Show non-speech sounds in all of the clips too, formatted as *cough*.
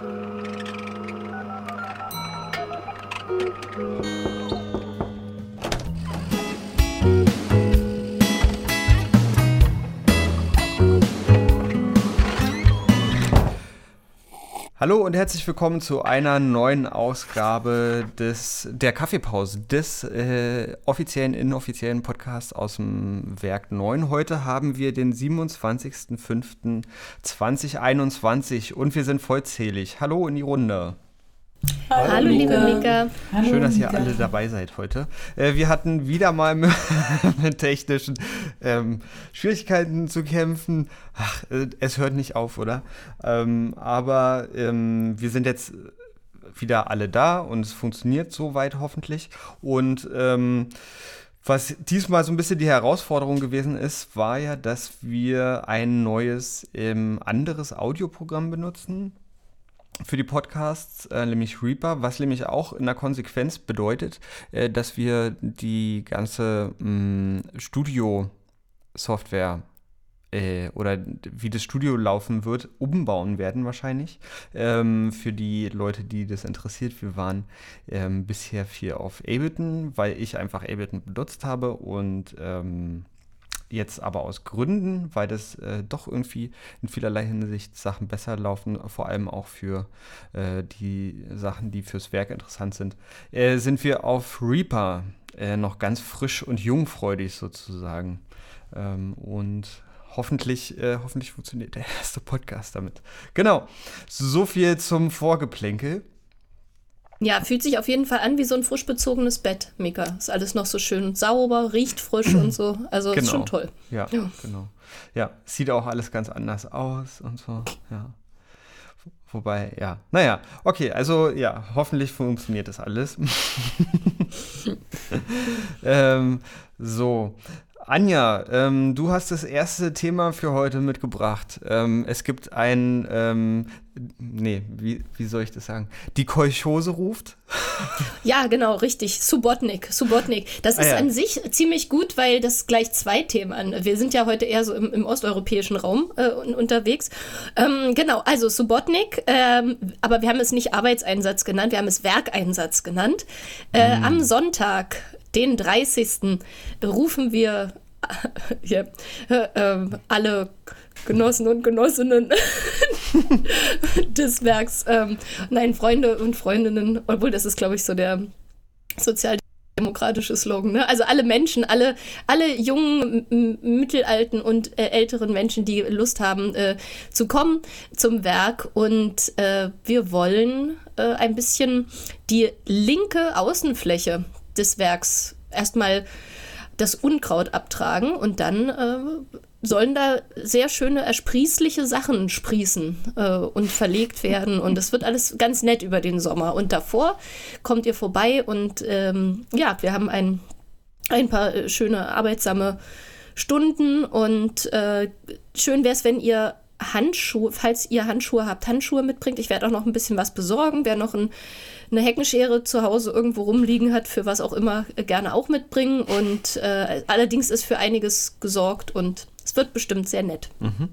Thank you. Hallo und herzlich willkommen zu einer neuen Ausgabe des der Kaffeepause des äh, offiziellen inoffiziellen Podcasts aus dem Werk 9. Heute haben wir den 27.05.2021 und wir sind vollzählig. Hallo in die Runde. Hallo, Hallo liebe Mika. Schön, dass ihr alle dabei seid heute. Äh, wir hatten wieder mal *laughs* mit technischen ähm, Schwierigkeiten zu kämpfen. Ach, äh, es hört nicht auf, oder? Ähm, aber ähm, wir sind jetzt wieder alle da und es funktioniert soweit hoffentlich. Und was diesmal so ein bisschen die Herausforderung gewesen ist, war ja, dass wir ein neues ähm, anderes Audioprogramm benutzen für die Podcasts, äh, nämlich Reaper, was nämlich auch in der Konsequenz bedeutet, äh, dass wir die ganze mm, Studio-Software äh, oder wie das Studio laufen wird, umbauen werden wahrscheinlich. Ähm, für die Leute, die das interessiert, wir waren ähm, bisher viel auf Ableton, weil ich einfach Ableton benutzt habe und ähm, jetzt aber aus Gründen, weil das äh, doch irgendwie in vielerlei Hinsicht Sachen besser laufen, vor allem auch für äh, die Sachen, die fürs Werk interessant sind, äh, sind wir auf Reaper äh, noch ganz frisch und jungfreudig sozusagen. Ähm, und hoffentlich, äh, hoffentlich funktioniert der erste Podcast damit. Genau, so viel zum Vorgeplänkel. Ja, fühlt sich auf jeden Fall an wie so ein frisch bezogenes Bett, Mika. Ist alles noch so schön sauber, riecht frisch und so. Also genau. ist schon toll. Ja, ja, genau. Ja, sieht auch alles ganz anders aus und so. Ja. Wobei, ja. Naja, okay, also ja, hoffentlich funktioniert das alles. *laughs* ähm, so, Anja, ähm, du hast das erste Thema für heute mitgebracht. Ähm, es gibt ein, ähm, nee, wie, wie soll ich das sagen? Die Kolchose ruft. *laughs* Ja, genau, richtig. Subotnik, Subotnik. Das ah, ist ja. an sich ziemlich gut, weil das gleich zwei Themen an. Wir sind ja heute eher so im, im osteuropäischen Raum äh, unterwegs. Ähm, genau, also Subotnik, ähm, aber wir haben es nicht Arbeitseinsatz genannt, wir haben es Werkeinsatz genannt. Äh, mhm. Am Sonntag den 30. rufen wir ja, äh, alle Genossen und Genossinnen *laughs* des Werks, ähm, nein, Freunde und Freundinnen, obwohl das ist, glaube ich, so der sozialdemokratische Slogan. Ne? Also alle Menschen, alle, alle jungen, mittelalten und äh, älteren Menschen, die Lust haben äh, zu kommen zum Werk. Und äh, wir wollen äh, ein bisschen die linke Außenfläche des Werks erstmal das Unkraut abtragen und dann äh, sollen da sehr schöne ersprießliche Sachen sprießen äh, und verlegt werden. Und es wird alles ganz nett über den Sommer. Und davor kommt ihr vorbei und ähm, ja, wir haben ein, ein paar äh, schöne arbeitsame Stunden. Und äh, schön wäre es, wenn ihr Handschuhe, falls ihr Handschuhe habt, Handschuhe mitbringt. Ich werde auch noch ein bisschen was besorgen. Wer noch ein, eine Heckenschere zu Hause irgendwo rumliegen hat, für was auch immer, äh, gerne auch mitbringen. Und äh, allerdings ist für einiges gesorgt und es wird bestimmt sehr nett. Mhm.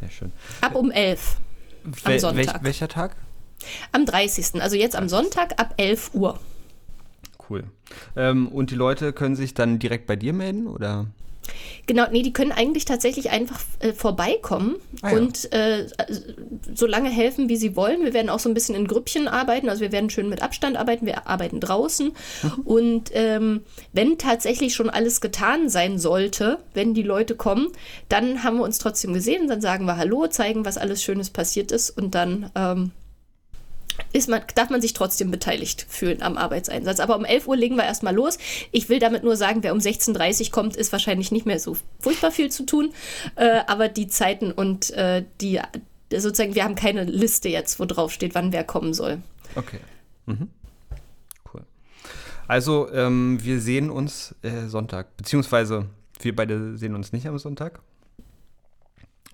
Sehr schön. Ab um 11 am Sonntag. Welch, welcher Tag? Am 30. Also jetzt am Sonntag ab 11 Uhr. Cool. Ähm, und die Leute können sich dann direkt bei dir melden, oder? Genau, nee, die können eigentlich tatsächlich einfach äh, vorbeikommen ah, ja. und äh, so lange helfen, wie sie wollen. Wir werden auch so ein bisschen in Grüppchen arbeiten, also wir werden schön mit Abstand arbeiten, wir arbeiten draußen. Mhm. Und ähm, wenn tatsächlich schon alles getan sein sollte, wenn die Leute kommen, dann haben wir uns trotzdem gesehen, dann sagen wir Hallo, zeigen, was alles Schönes passiert ist und dann ähm, ist man, darf man sich trotzdem beteiligt fühlen am Arbeitseinsatz. Aber um 11 Uhr legen wir erstmal los. Ich will damit nur sagen, wer um 16.30 Uhr kommt, ist wahrscheinlich nicht mehr so furchtbar viel zu tun. Äh, aber die Zeiten und äh, die, sozusagen, wir haben keine Liste jetzt, wo drauf steht, wann wer kommen soll. Okay. Mhm. Cool. Also, ähm, wir sehen uns äh, Sonntag, beziehungsweise wir beide sehen uns nicht am Sonntag.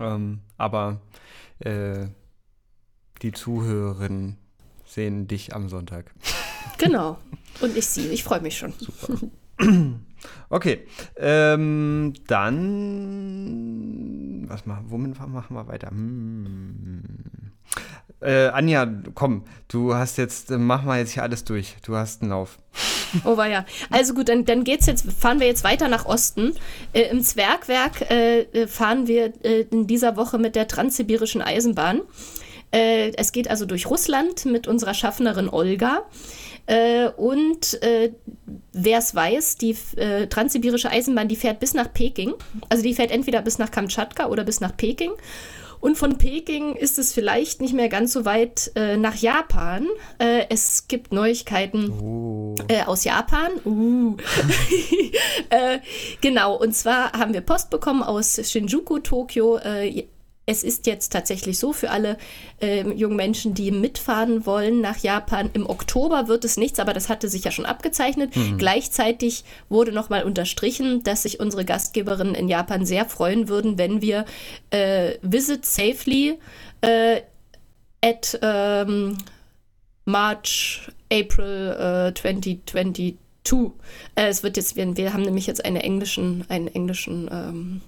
Ähm, aber äh, die Zuhörerinnen sehen dich am Sonntag. *laughs* Genau. Und ich sie. Ich freue mich schon. Super. *clears throat* Okay, ähm, dann was machen, womit machen wir weiter? Hm. Äh, Anja, komm, du hast jetzt, äh, mach mal jetzt hier alles durch. Du hast einen Lauf. Oh war ja. Also gut, dann, dann geht's jetzt, fahren wir jetzt weiter nach Osten. Äh, Im Zwergwerk äh, äh fahren wir äh, in dieser Woche mit der Transsibirischen Eisenbahn. Äh, es geht also durch Russland mit unserer Schaffnerin Olga. Äh, und äh, wer es weiß, die äh, transsibirische Eisenbahn, die fährt bis nach Peking. Also die fährt entweder bis nach Kamtschatka oder bis nach Peking. Und von Peking ist es vielleicht nicht mehr ganz so weit äh, nach Japan. Äh, es gibt Neuigkeiten oh. äh, aus Japan. Uh. *laughs* Genau, und zwar haben wir Post bekommen aus Shinjuku, Tokio. Es ist jetzt tatsächlich so für alle äh, jungen Menschen, die mitfahren wollen nach Japan. Im Oktober wird es nichts, aber das hatte sich ja schon abgezeichnet. Mhm. Gleichzeitig wurde nochmal unterstrichen, dass sich unsere Gastgeberinnen in Japan sehr freuen würden, wenn wir äh, Visit Safely äh, at ähm, March, April 2022. Äh, äh, es wird jetzt, wir, wir haben nämlich jetzt einen englischen, einen englischen ähm,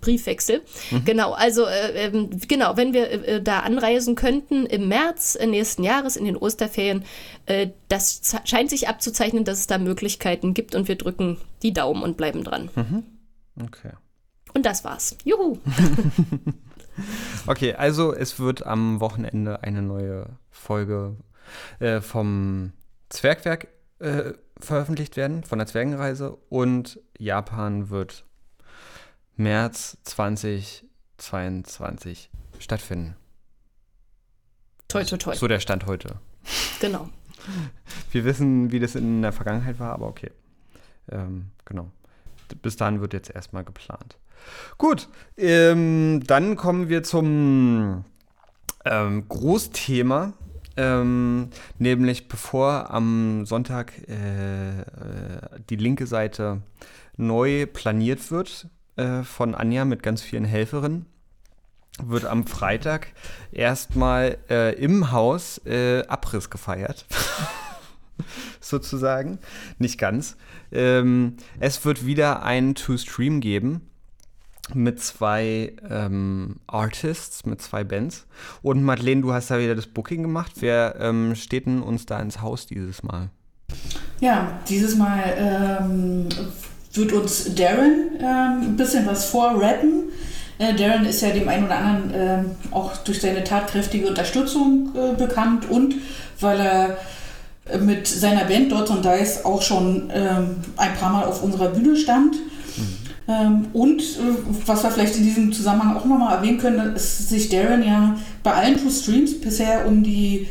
Briefwechsel. Mhm. Genau, also äh, ähm, genau, wenn wir äh, da anreisen könnten im März nächsten Jahres in den Osterferien, äh, das scheint sich abzuzeichnen, dass es da Möglichkeiten gibt und wir drücken die Daumen und bleiben dran. Mhm. Okay. Und das war's. Juhu. *laughs* okay, also es wird am Wochenende eine neue Folge äh, vom Zwergwerk äh, veröffentlicht werden, von der Zwergenreise und Japan wird März 2022 stattfinden. Toi, toi, toi. So der Stand heute. Genau. Wir wissen, wie das in der Vergangenheit war, aber okay. Ähm, genau. Bis dahin wird jetzt erstmal geplant. Gut, ähm, dann kommen wir zum ähm, Großthema. Ähm, nämlich bevor am Sonntag äh, äh die linke Seite neu planiert wird, äh, von Anja mit ganz vielen Helferinnen wird am Freitag erstmal äh, im Haus äh, Abriss gefeiert. *laughs* Sozusagen. Nicht ganz. Ähm, es wird wieder ein To-Stream geben mit zwei ähm, Artists, mit zwei Bands. Und Madeleine, du hast da wieder das Booking gemacht. Wer ähm, steht denn uns da ins Haus dieses Mal? Ja, dieses Mal ähm, wird uns Darren ähm, ein bisschen was vorrappen. Äh, Darren ist ja dem einen oder anderen äh, auch durch seine tatkräftige Unterstützung äh, bekannt und weil er äh, mit seiner Band Dots und Dice auch schon ähm, ein paar Mal auf unserer Bühne stand. Mhm. Ähm, und äh, was wir vielleicht in diesem Zusammenhang auch nochmal erwähnen können, ist sich Darren ja bei allen Two Streams bisher um die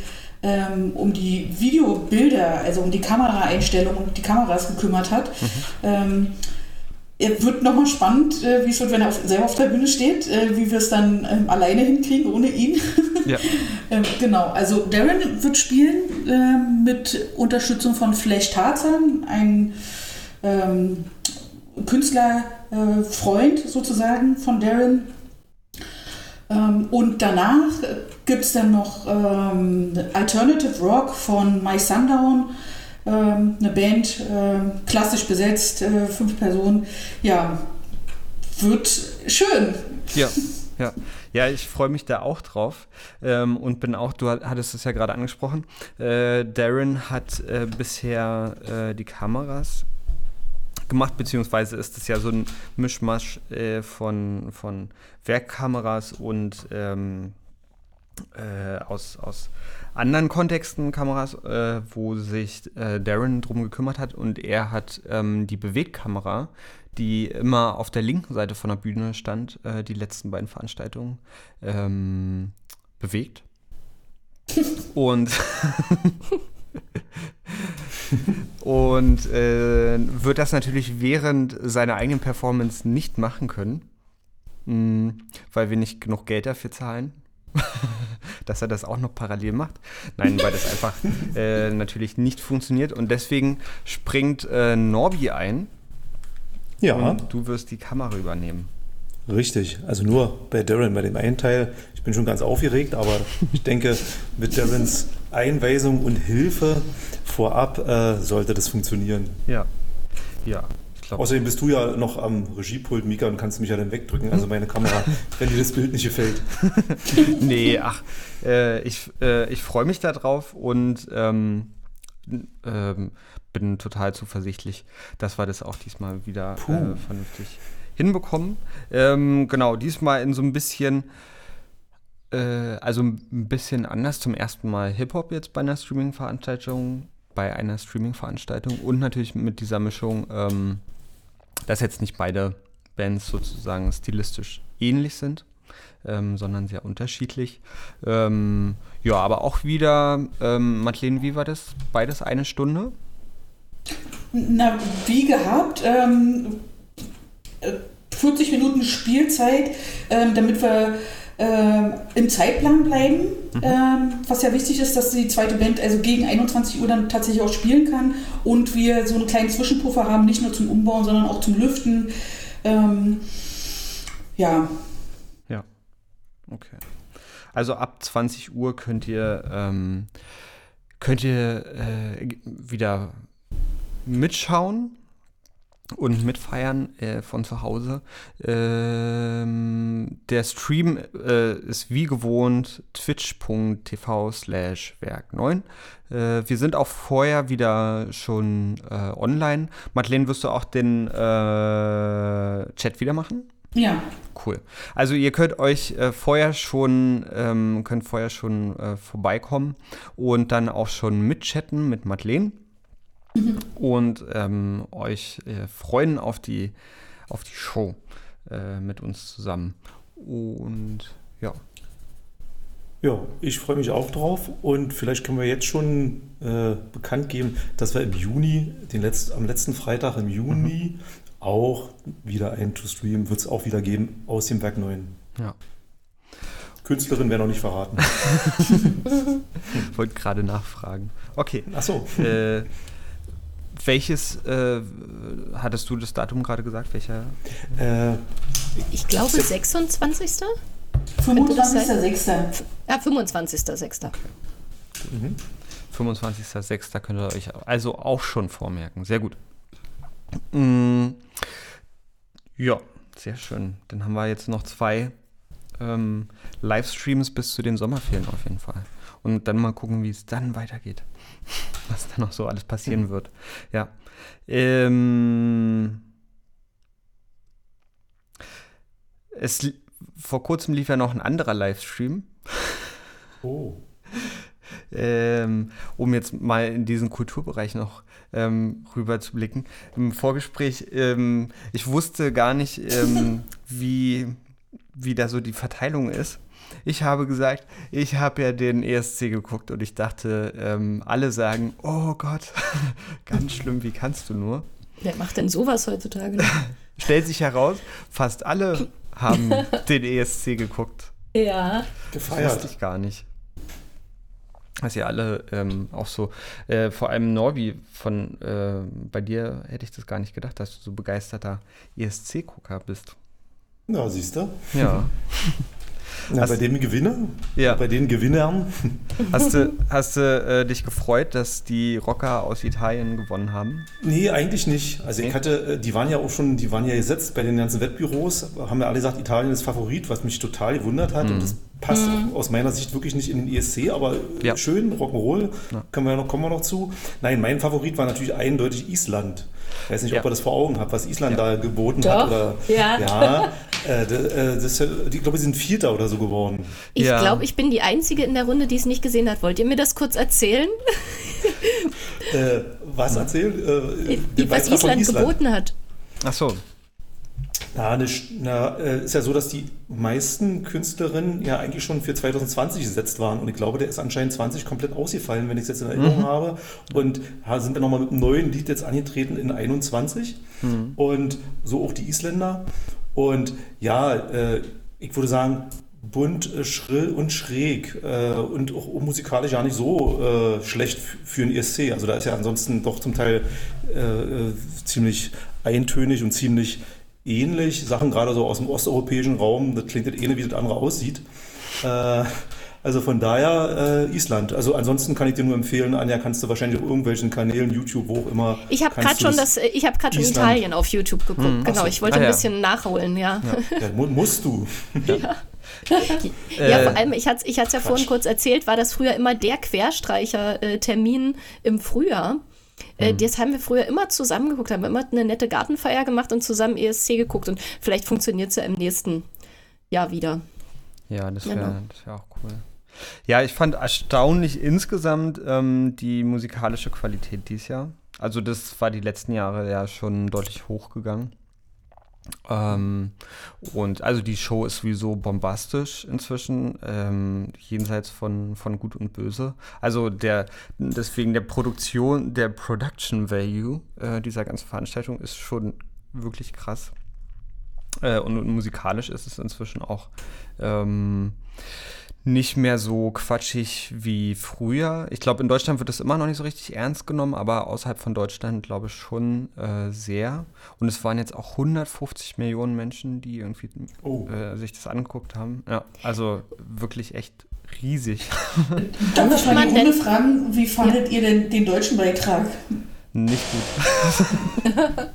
ähm, um die Videobilder, also um die Kameraeinstellungen und die Kameras gekümmert hat. Mhm. Ähm, er wird nochmal spannend, äh, wie es wird, wenn er auf, selber auf der Bühne steht, äh, wie wir es dann ähm, alleine hinkriegen, ohne ihn. Ja. *laughs* ähm, genau, also Darren wird spielen äh, mit Unterstützung von Flash Tarzan, ein ähm, Künstlerfreund sozusagen von Darren. Ähm, und danach gibt es dann noch ähm, Alternative Rock von My Sundown, ähm, eine Band, äh, klassisch besetzt, äh, fünf Personen. Ja, wird schön. Ja, *laughs* ja. Ja, ich freue mich da auch drauf ähm, und bin auch, du hattest es ja gerade angesprochen, äh, Darren hat äh, bisher äh, die Kameras gemacht, beziehungsweise ist es ja so ein Mischmasch äh, von, von Werkkameras und ähm, äh, aus, aus anderen Kontexten Kameras, äh, wo sich äh, Darren drum gekümmert hat und er hat ähm, die Bewegtkamera, die immer auf der linken Seite von der Bühne stand, äh, die letzten beiden Veranstaltungen, ähm, bewegt. *laughs* und *laughs* *laughs* *laughs* und äh, wird das natürlich während seiner eigenen Performance nicht machen können, mh, hm, weil wir nicht genug Geld dafür zahlen. *laughs* dass er das auch noch parallel macht. Nein, weil das einfach *laughs* äh, natürlich nicht funktioniert und deswegen springt äh, Norbi ein. Ja. Und du wirst die Kamera übernehmen. Richtig, also nur bei Darren, bei dem einen Teil. Ich bin schon ganz aufgeregt, aber ich denke, mit Darrens Einweisung und Hilfe vorab äh, sollte das funktionieren. Ja, ja. glaub, Außerdem bist du ja noch am Regiepult, Mika, und kannst mich ja dann wegdrücken, also meine Kamera, *laughs* wenn dir das Bild nicht gefällt. *laughs* nee, ach, äh, ich, äh, ich freue mich darauf und ähm, ähm, bin total zuversichtlich, dass wir das auch diesmal wieder äh, vernünftig hinbekommen. Ähm, genau, diesmal in so ein bisschen, äh, also ein bisschen anders zum ersten Mal Hip-Hop jetzt bei einer Streaming-Veranstaltung, bei einer Streaming-Veranstaltung und natürlich mit dieser Mischung, ähm, dass jetzt nicht beide Bands sozusagen stilistisch ähnlich sind, ähm, sondern sehr unterschiedlich. Ähm, ja, aber auch wieder, ähm, Madeleine, wie war das? Beides eine Stunde? Na, wie gehabt, ähm, äh, 40 Minuten Spielzeit, ähm, damit wir im Zeitplan bleiben. Ähm, was ja wichtig ist, dass die zweite Band also gegen 21 Uhr dann tatsächlich auch spielen kann und wir so einen kleinen Zwischenpuffer haben, nicht nur zum Umbauen, sondern auch zum Lüften. Ähm, ja, Ja. Okay. Also ab 20 Uhr könnt ihr, ähm, könnt ihr äh, wieder mitschauen und mitfeiern äh, von zu Hause. Ähm, der Stream äh, ist wie gewohnt twitch.tv slash werk 9. Äh, wir sind auch vorher wieder schon äh, online. Madeleine, wirst du auch den äh, Chat wieder machen? ja. Cool. Also ihr könnt euch äh, vorher schon, ähm, könnt vorher schon äh, vorbeikommen und dann auch schon mitchatten mit Madeleine und ähm, euch äh, freuen auf die, auf die Show äh, mit uns zusammen. Und ja. Ja, ich freue mich auch drauf und vielleicht können wir jetzt schon äh, bekannt geben, dass wir im Juni, den letzt, am letzten Freitag im Juni, auch wieder ein To-Stream wird es auch wieder geben aus dem Werk 9. Ja. Künstlerin wäre noch nicht verraten. *laughs* Wollte gerade nachfragen. Okay. Achso, äh, welches, äh, hattest du das Datum gerade gesagt? Welcher? äh, Ich glaube 26. 25.06. Ja, 25.06. 25.06. könnt ihr euch also auch schon vormerken. Sehr gut. Mm, ja, sehr schön. Dann haben wir jetzt noch zwei ähm, Livestreams bis zu den Sommerferien auf jeden Fall. Und dann mal gucken, wie es dann weitergeht. *laughs* Was dann noch so alles passieren wird. Ja. Ähm, es, vor kurzem lief ja noch ein anderer Livestream oh. *laughs* ähm, um jetzt mal in diesen Kulturbereich noch ähm, rüber zu blicken. Im Vorgespräch, ähm, ich wusste gar nicht, ähm, *laughs* wie, wie da so die Verteilung ist. Ich habe gesagt, ich habe ja den ESC geguckt und ich dachte, ähm, alle sagen, oh Gott, *laughs* ganz schlimm, wie kannst du nur? Wer macht denn sowas heutzutage? noch? *laughs* Stellt sich heraus, fast alle haben *laughs* den ESC geguckt. ja. Das wusste Gefeiert. ich gar nicht. Dass ihr alle ähm, auch so, äh, vor allem Norbi, von äh, bei dir hätte ich das gar nicht gedacht, dass du so begeisterter ESC-Gucker bist. Na, siehst du? Ja. Na, Hast- bei dem Gewinner, Ja. bei den Gewinnern, *laughs* Hast du, hast du äh, dich gefreut, dass die Rocker aus Italien gewonnen haben? Nee, eigentlich nicht. Also Nee? ich hatte, äh, die waren ja auch schon, die waren ja gesetzt bei den ganzen Wettbüros, haben ja alle gesagt, Italien ist Favorit, was mich total gewundert hat. Und das passt auch aus meiner Sicht wirklich nicht in den ESC, aber Ja. schön, Rock'n'Roll, Ja. können wir ja noch, kommen wir noch zu. Nein, mein Favorit war natürlich eindeutig Island. Ich weiß nicht, Ja. ob ihr das vor Augen habt, was Island Ja. da geboten Doch, hat. Oder, ja. *laughs* ja äh, äh, das, äh, ich glaube, sie sind Vierter oder so geworden. Ich Ja. glaube, ich bin die Einzige in der Runde, die es nicht gesehen hat. Wollt ihr mir das kurz erzählen? Äh, was erzählt? Äh, den was von Island, geboten hat. Ach so. Na, Sch- na, äh, ist ja so, dass die meisten Künstlerinnen ja eigentlich schon für 2020 gesetzt waren. Und ich glaube, der ist anscheinend 20 komplett ausgefallen, wenn ich es jetzt in Erinnerung habe. Und sind dann nochmal mit einem neuen Lied jetzt angetreten in 21. Und so auch die Isländer. Und ja, äh, ich würde sagen, bunt, äh, schrill und schräg und auch musikalisch ja nicht so schlecht für einen ESC. Also da ist ja ansonsten doch zum Teil ziemlich eintönig und ziemlich ähnlich. Sachen gerade so aus dem osteuropäischen Raum, das klingt das eine, wie das andere aussieht. Äh, Also von daher äh, Island. Also ansonsten kann ich dir nur empfehlen, Anja, kannst du wahrscheinlich auf irgendwelchen Kanälen, YouTube, wo auch immer. Ich habe gerade schon das, ich habe gerade schon Italien auf YouTube geguckt. Hm. Genau, so. ich wollte ah, ein bisschen nachholen, ja. ja. *laughs* ja musst du. *laughs* ja. ja, vor allem, ich hatte es ich ja vorhin kurz erzählt, war das früher immer der Querstreicher-Termin im Frühjahr. Äh, mhm. Das haben wir früher immer zusammen geguckt, haben wir immer eine nette Gartenfeier gemacht und zusammen ESC geguckt. Und vielleicht funktioniert es ja im nächsten Jahr wieder. Ja, das wäre genau. wär auch cool. Ja, ich fand erstaunlich insgesamt ähm, die musikalische Qualität dieses Jahr. Also das war die letzten Jahre ja schon deutlich hochgegangen. Ähm, und also die Show ist sowieso bombastisch inzwischen, ähm, jenseits von, von Gut und Böse. Also der, deswegen der Produktion, der Production Value äh, dieser ganzen Veranstaltung ist schon wirklich krass. Äh, und, und, musikalisch ist es inzwischen auch ähm, nicht mehr so quatschig wie früher. Ich glaube, in Deutschland wird es immer noch nicht so richtig ernst genommen, aber außerhalb von Deutschland glaube ich schon äh, sehr. Und es waren jetzt auch 150 Millionen Menschen, die irgendwie oh. äh, sich das angeguckt haben. Ja, also wirklich echt riesig. *laughs* Darf ich mal ohne fragen, wie fandet ja. ihr denn den deutschen Beitrag? Nicht gut. *laughs*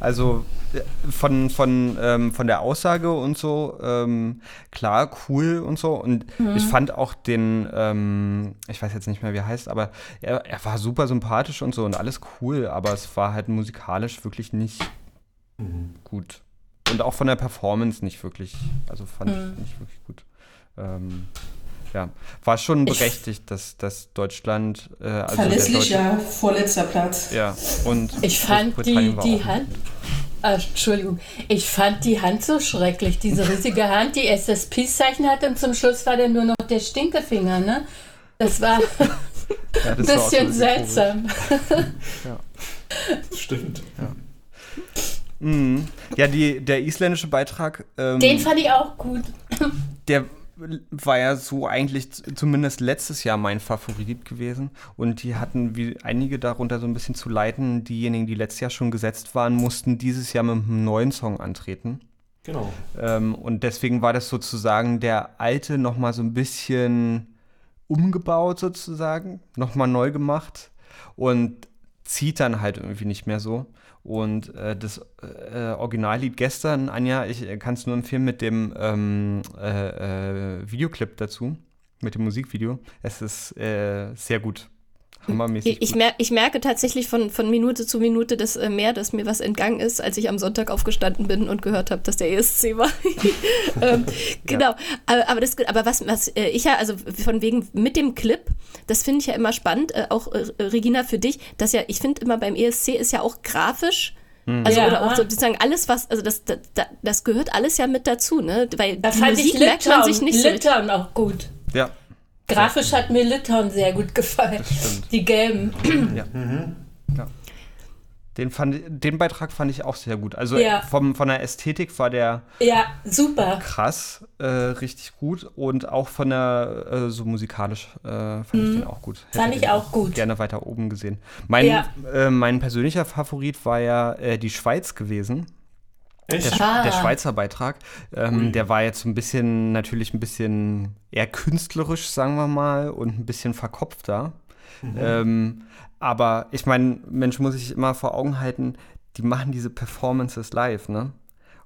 also von, von, ähm, von der Aussage und so, ähm, klar, cool und so. Und mhm. ich fand auch den, ähm, ich weiß jetzt nicht mehr, wie er heißt, aber er, er war super sympathisch und so und alles cool, aber es war halt musikalisch wirklich nicht mhm. gut. Und auch von der Performance nicht wirklich, also fand mhm. ich nicht wirklich gut. Ähm, ja, war schon berechtigt, dass, dass Deutschland. Äh, also Verlässlicher vorletzter Platz. Ja, und. Ich fand die, die Hand. Ah, Entschuldigung, ich fand die Hand so schrecklich, diese riesige Hand, die SSP-Zeichen hatte und zum Schluss war dann nur noch der Stinkefinger, ne? Das war *laughs* ja, das ein bisschen seltsam. ja. Stimmt. Ja. Mhm. Ja, die, der isländische Beitrag. Ähm, Den fand ich auch gut. Der war ja so eigentlich zumindest letztes Jahr mein Favorit gewesen. Und die hatten wie einige darunter so ein bisschen zu leiden. Diejenigen, die letztes Jahr schon gesetzt waren, mussten dieses Jahr mit einem neuen Song antreten. Genau. Ähm, und deswegen war das sozusagen der alte nochmal so ein bisschen umgebaut sozusagen, nochmal neu gemacht und zieht dann halt irgendwie nicht mehr so. Und äh, das äh, Originallied gestern, Anja, ich äh, kann es nur empfehlen mit dem ähm, äh, äh, Videoclip dazu, mit dem Musikvideo. Es ist äh, sehr gut. Hammermäßig. Ich, mer ich, merke tatsächlich von, von Minute zu Minute dass, mehr, dass mir was entgangen ist, als ich am Sonntag aufgestanden bin und gehört habe, dass der ESC war. *laughs* ähm, *laughs* genau. Ja. Aber, aber, das, aber was, was ich ja, also von wegen mit dem Clip, das finde ich ja immer spannend, äh, auch äh, Regina für dich, dass ja, ich finde immer beim ESC ist ja auch grafisch hm. also ja. oder auch sozusagen alles, was, also das, das, das gehört alles ja mit dazu, ne? Weil da die Musik ich merkt man sich nicht Litauen so. auch gut. Ja. Grafisch hat mir Litauen sehr gut gefallen. Die gelben. Ja. Mhm. ja. Den, fand, den Beitrag fand ich auch sehr gut. Also ja. vom, von der Ästhetik war der ja, super. krass, äh, richtig gut. Und auch von der, äh, so musikalisch äh, fand mhm. ich den auch gut. Hätte fand ich auch gut. Gerne weiter oben gesehen. Mein, ja. Äh, mein persönlicher Favorit war ja äh, die Schweiz gewesen. Der, ah. der, Schweizer Beitrag, ähm, mhm. der war jetzt ein bisschen, natürlich ein bisschen eher künstlerisch, sagen wir mal, und ein bisschen verkopfter. Mhm. Ähm, aber ich meine, Mensch muss sich immer vor Augen halten, die machen diese Performances live, ne?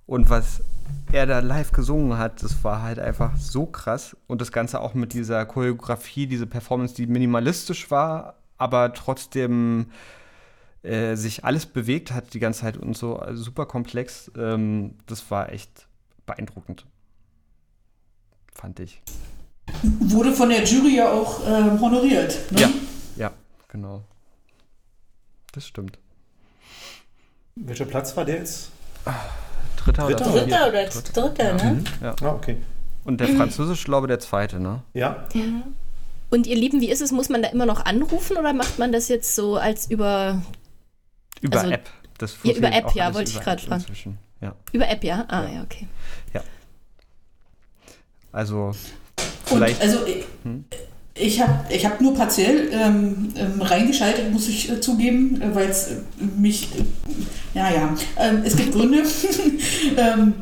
Und was er da live gesungen hat, das war halt einfach so krass. Und das Ganze auch mit dieser Choreografie, diese Performance, die minimalistisch war, aber trotzdem äh, sich alles bewegt hat die ganze Zeit und so also super komplex. Ähm, das war echt beeindruckend. Fand ich. Wurde von der Jury ja auch äh, honoriert. Ne? Ja, ja, genau. Das stimmt. Welcher Platz war der jetzt? Dritter, dritter oder dritter? Oder dritter, dritter ne? Mhm. Ja. Ah, okay. Und der französische, glaube der zweite, ne? Ja. ja. Und ihr Lieben, wie ist es? Muss man da immer noch anrufen oder macht man das jetzt so als über. Über also, App. Das ja, über App, ja, wollte ich gerade fragen. Ja. Über App, ja? Ah, ja, ja okay. Ja. Also. Vielleicht. Und also, hm? Ich habe ich hab nur partiell ähm, ähm, reingeschaltet, muss ich äh, zugeben, äh, weil es äh, mich, äh, ja, ja, ähm, es gibt Gründe. *laughs* Ähm,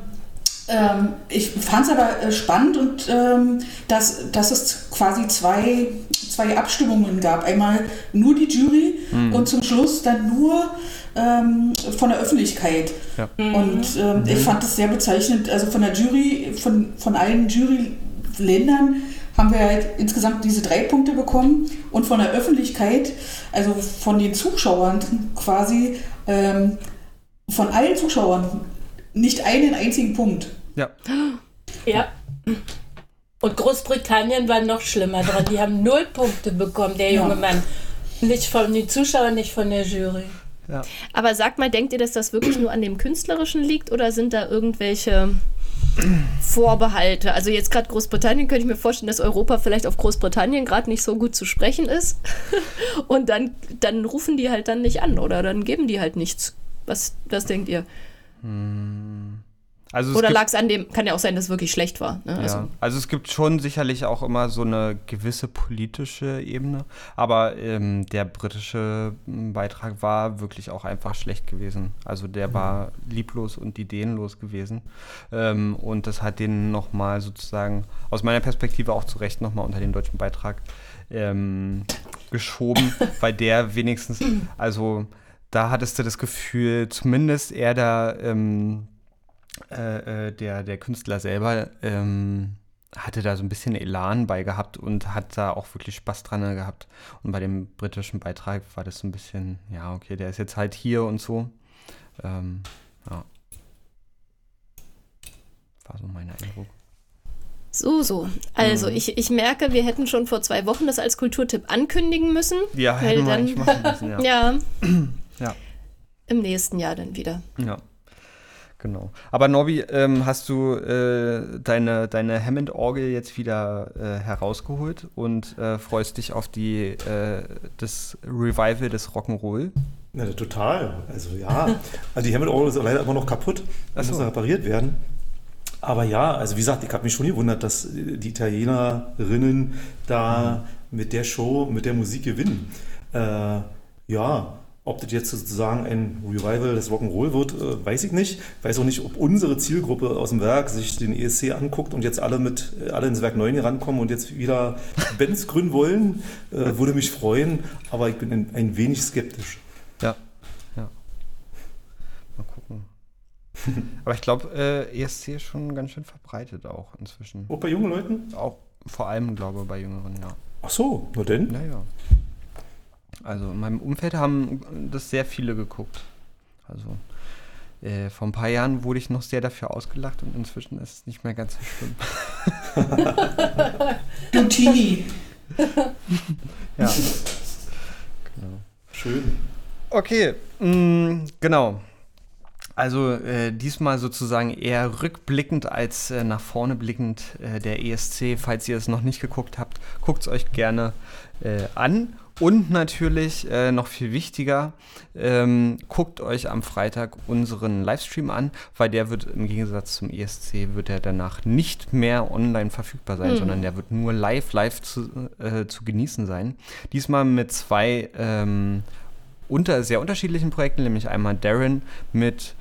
Ähm, ich fand es aber äh, spannend und ähm, dass, dass es quasi zwei, zwei Abstimmungen gab. Einmal nur die Jury mhm. und zum Schluss dann nur ähm, von der Öffentlichkeit. Ja. Und ähm, mhm. ich fand das sehr bezeichnend. Also von der Jury, von, von allen Juryländern haben wir halt insgesamt diese drei Punkte bekommen und von der Öffentlichkeit, also von den Zuschauern quasi, ähm, von allen Zuschauern nicht einen einzigen Punkt. Ja. Ja. Und Großbritannien war noch schlimmer dran. Die haben null Punkte bekommen, der junge ja. Mann. Nicht von den Zuschauern, nicht von der Jury. Ja. Aber sagt mal, denkt ihr, dass das wirklich nur an dem Künstlerischen liegt oder sind da irgendwelche Vorbehalte? Also jetzt gerade Großbritannien könnte ich mir vorstellen, dass Europa vielleicht auf Großbritannien gerade nicht so gut zu sprechen ist. *laughs* Und dann, dann rufen die halt dann nicht an oder dann geben die halt nichts. Was, was denkt ihr? Hm. Also Oder lag es an dem, kann ja auch sein, dass es wirklich schlecht war. Ne? Also. Ja. also es gibt schon sicherlich auch immer so eine gewisse politische Ebene, aber ähm, der britische hm, Beitrag war wirklich auch einfach schlecht gewesen. Also der mhm. war lieblos und ideenlos gewesen. Ähm, und das hat den nochmal sozusagen aus meiner Perspektive auch zu Recht nochmal unter den deutschen Beitrag ähm, geschoben, *laughs* weil der wenigstens, also da hattest du das Gefühl, zumindest er da ähm, äh, äh, der, der Künstler selber ähm, hatte da so ein bisschen Elan bei gehabt und hat da auch wirklich Spaß dran gehabt. Und bei dem britischen Beitrag war das so ein bisschen, ja, okay, der ist jetzt halt hier und so. Ähm, ja. War so mein Eindruck. So, so. Also, mhm. ich, ich merke, wir hätten schon vor zwei Wochen das als Kulturtipp ankündigen müssen. Ja, hätten wir dann, machen müssen, ja. *clears throat* ja. ja. Im nächsten Jahr dann wieder. Ja. Genau. Aber Norbi, ähm, hast du äh, deine, deine Hammond-Orgel jetzt wieder äh, herausgeholt und äh, freust dich auf die, äh, das Revival des Rock'n'Roll? Ja, total. Also ja, also die Hammond-Orgel ist leider immer noch kaputt. Das so. muss repariert werden. Aber ja, also wie gesagt, ich habe mich schon gewundert, dass die Italienerinnen da mhm. mit der Show, mit der Musik gewinnen. Äh, ja, ob das jetzt sozusagen ein Revival des Rock'n'Roll wird, äh, weiß ich nicht. Ich weiß auch nicht, ob unsere Zielgruppe aus dem Werk sich den ESC anguckt und jetzt alle mit äh, alle ins Werk 9 rankommen und jetzt wieder *laughs* Bands gründen wollen. Äh, würde mich freuen, aber ich bin ein, ein wenig skeptisch. Ja, ja. Mal gucken. *laughs* aber ich glaube, äh, ESC ist schon ganz schön verbreitet auch inzwischen. Auch bei jungen Leuten? Auch vor allem, glaube ich, bei Jüngeren, ja. Ach so, nur denn? Naja. Also in meinem Umfeld haben das sehr viele geguckt. Also äh, vor ein paar Jahren wurde ich noch sehr dafür ausgelacht und inzwischen ist es nicht mehr ganz so schlimm. *laughs* du Teenie. *laughs* ja. Genau. Schön. Okay, mh, mm, genau. Also äh, diesmal sozusagen eher rückblickend als äh, nach vorne blickend äh, der ESC. Falls ihr es noch nicht geguckt habt, guckt es euch gerne äh, an. Und natürlich äh, noch viel wichtiger, ähm, guckt euch am Freitag unseren Livestream an, weil der wird im Gegensatz zum ESC wird er danach nicht mehr online verfügbar sein, mhm. sondern der wird nur live, live zu, äh, zu genießen sein. Diesmal mit zwei ähm, unter, sehr unterschiedlichen Projekten, nämlich einmal Darren mit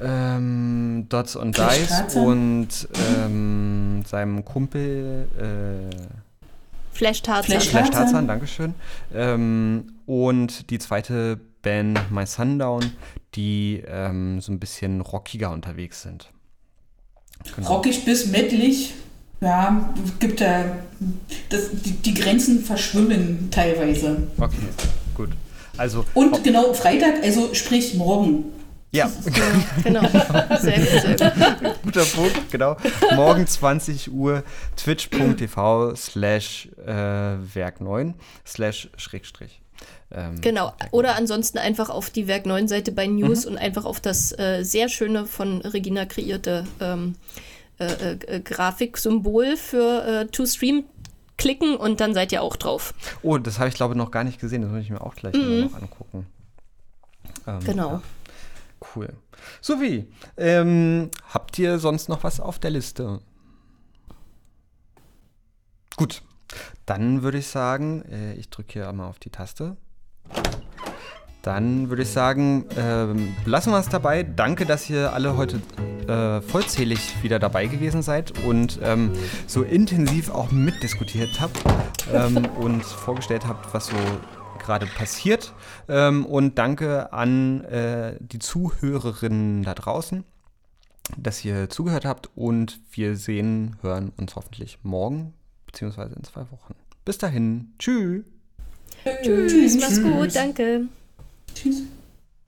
ähm, Dots und Dice und ähm, seinem Kumpel äh, Flash Tarzan. Flash Tarzan, Dankeschön. Ähm, und die zweite Band My Sundown, die ähm, so ein bisschen rockiger unterwegs sind. Genau. Rockig bis mettlich. Ja, gibt da. Das, die, die Grenzen verschwimmen teilweise. Okay, gut. Also, und genau Freitag, also sprich morgen. Ja, genau. *laughs* Sehr gut, sehr gut. Guter Punkt, genau. Morgen 20 Uhr twitch.tv slash äh, Werk 9 slash Schrägstrich. Ähm, genau, oder ansonsten einfach auf die Werk 9 Seite bei News mhm. und einfach auf das äh, sehr schöne von Regina kreierte ähm, äh, äh, Grafiksymbol für äh, To Stream klicken und dann seid ihr auch drauf. Oh, das habe ich glaube noch gar nicht gesehen, das muss ich mir auch gleich mhm. noch angucken. Ähm, genau. Ja. Cool. Sowie, ähm, habt ihr sonst noch was auf der Liste? Gut, dann würde ich sagen, äh, ich drücke hier einmal auf die Taste. Dann würde ich sagen, ähm, lassen wir es dabei. Danke, dass ihr alle heute äh, vollzählig wieder dabei gewesen seid und ähm, so intensiv auch mitdiskutiert habt ähm, und vorgestellt habt, was so gerade passiert. Ähm, und danke an äh, die Zuhörerinnen da draußen, dass ihr zugehört habt. Und wir sehen, hören uns hoffentlich morgen beziehungsweise in zwei Wochen. Bis dahin. Tschüss. Tschüss. Tschüss. Mach's gut. Danke. Tschüss.